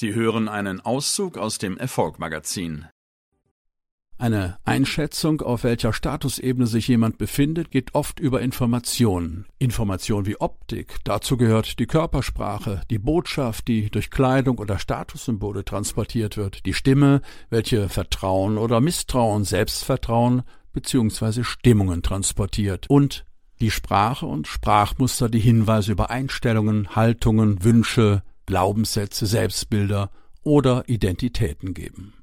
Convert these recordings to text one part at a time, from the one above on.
Sie hören einen Auszug aus dem Erfolg-Magazin. Eine Einschätzung, auf welcher Statusebene sich jemand befindet, geht oft über Informationen. Information wie Optik, dazu gehört die Körpersprache, die Botschaft, die durch Kleidung oder Statussymbole transportiert wird, die Stimme, welche Vertrauen oder Misstrauen, Selbstvertrauen bzw. Stimmungen transportiert und die Sprache und Sprachmuster, die Hinweise über Einstellungen, Haltungen, Wünsche, Glaubenssätze, Selbstbilder oder Identitäten geben.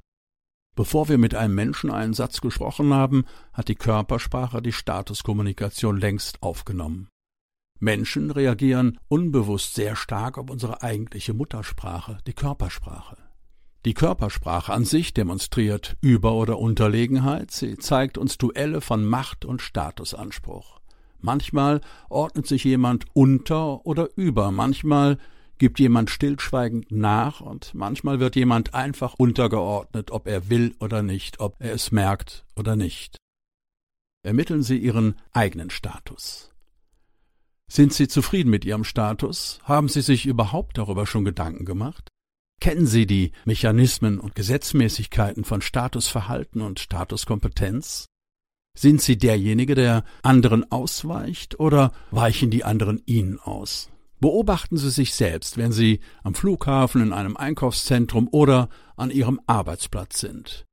Bevor wir mit einem Menschen einen Satz gesprochen haben, hat die Körpersprache die Statuskommunikation längst aufgenommen. Menschen reagieren unbewusst sehr stark auf unsere eigentliche Muttersprache, die Körpersprache. Die Körpersprache an sich demonstriert Über- oder Unterlegenheit, sie zeigt uns Duelle von Macht und Statusanspruch. Manchmal ordnet sich jemand unter oder über, manchmal gibt jemand stillschweigend nach und manchmal wird jemand einfach untergeordnet, ob er will oder nicht, ob er es merkt oder nicht. Ermitteln Sie Ihren eigenen Status. Sind Sie zufrieden mit Ihrem Status? Haben Sie sich überhaupt darüber schon Gedanken gemacht? Kennen Sie die Mechanismen und Gesetzmäßigkeiten von Statusverhalten und Statuskompetenz? Sind Sie derjenige, der anderen ausweicht, oder weichen die anderen Ihnen aus? Beobachten Sie sich selbst, wenn Sie am Flughafen, in einem Einkaufszentrum oder an Ihrem Arbeitsplatz sind.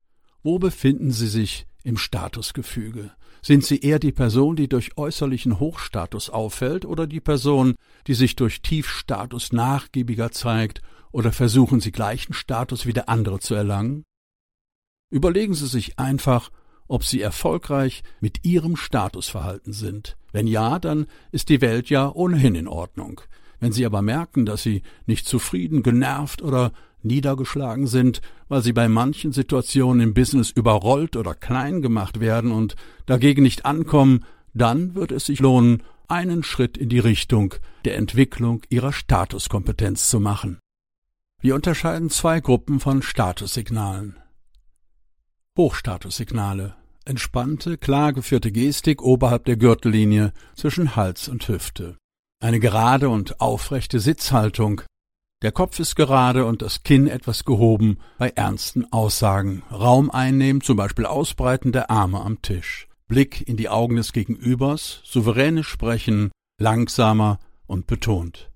Wo befinden Sie sich im Statusgefüge? Sind Sie eher die Person, die durch äußerlichen Hochstatus auffällt, oder die Person, die sich durch Tiefstatus nachgiebiger zeigt, oder versuchen Sie gleichen Status wie der andere zu erlangen? Überlegen Sie sich einfach, ob Sie erfolgreich mit Ihrem Statusverhalten sind. Wenn ja, dann ist die Welt ja ohnehin in Ordnung. Wenn Sie aber merken, dass Sie nicht zufrieden, genervt oder niedergeschlagen sind, weil Sie bei manchen Situationen im Business überrollt oder klein gemacht werden und dagegen nicht ankommen, dann wird es sich lohnen, einen Schritt in die Richtung der Entwicklung Ihrer Statuskompetenz zu machen. Wir unterscheiden zwei Gruppen von Statussignalen. Hochstatussignale entspannte, klar geführte Gestik oberhalb der Gürtellinie zwischen Hals und Hüfte. Eine gerade und aufrechte Sitzhaltung. Der Kopf ist gerade und das Kinn etwas gehoben bei ernsten Aussagen. Raum einnehmen, zum Beispiel Ausbreiten der Arme am Tisch. Blick in die Augen des Gegenübers, souveränes Sprechen, langsamer und betont.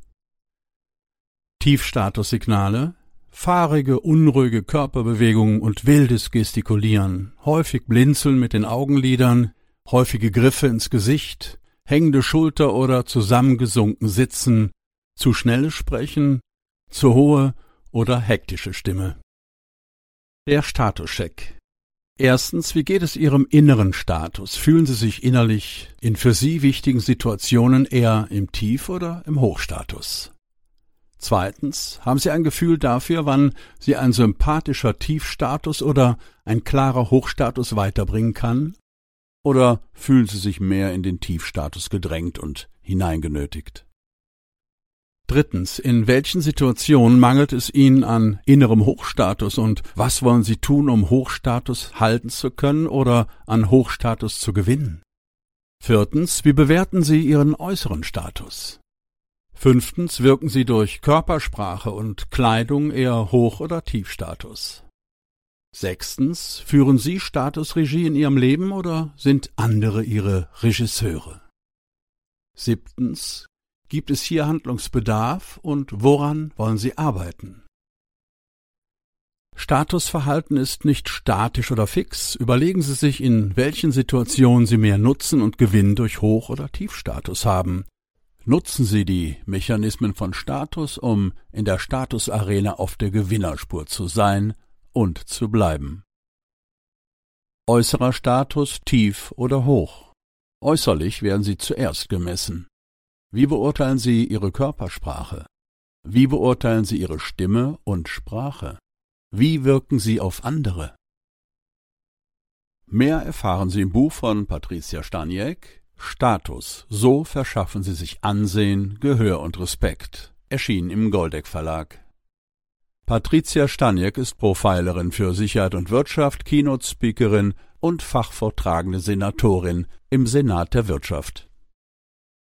Tiefstatussignale, fahrige, unruhige Körperbewegungen und wildes Gestikulieren, häufig Blinzeln mit den Augenlidern, häufige Griffe ins Gesicht, hängende Schulter oder zusammengesunken Sitzen, zu schnelles Sprechen, zu hohe oder hektische Stimme. Der Statuscheck. Erstens, wie geht es Ihrem inneren Status? Fühlen Sie sich innerlich in für Sie wichtigen Situationen eher im Tief- oder im Hochstatus? Zweitens, haben Sie ein Gefühl dafür, wann Sie ein sympathischer Tiefstatus oder ein klarer Hochstatus weiterbringen kann? Oder fühlen Sie sich mehr in den Tiefstatus gedrängt und hineingenötigt? Drittens, in welchen Situationen mangelt es Ihnen an innerem Hochstatus und was wollen Sie tun, um Hochstatus halten zu können oder an Hochstatus zu gewinnen? Viertens, wie bewerten Sie Ihren äußeren Status? Fünftens wirken sie durch Körpersprache und Kleidung eher Hoch- oder Tiefstatus. Sechstens führen Sie Statusregie in Ihrem Leben oder sind andere Ihre Regisseure? Siebtens gibt es hier Handlungsbedarf und woran wollen Sie arbeiten? Statusverhalten ist nicht statisch oder fix. Überlegen Sie sich, in welchen Situationen Sie mehr Nutzen und Gewinn durch Hoch- oder Tiefstatus haben. Nutzen Sie die Mechanismen von Status, um in der Statusarena auf der Gewinnerspur zu sein und zu bleiben. Äußerer Status tief oder hoch. Äußerlich werden Sie zuerst gemessen. Wie beurteilen Sie Ihre Körpersprache? Wie beurteilen Sie Ihre Stimme und Sprache? Wie wirken Sie auf andere? Mehr erfahren Sie im Buch von Patricia Staniek Status. So verschaffen sie sich Ansehen, Gehör und Respekt. Erschien im Goldeck Verlag. Patricia Staniek ist Profilerin für Sicherheit und Wirtschaft, Keynote-Speakerin und fachvortragende Senatorin im Senat der Wirtschaft.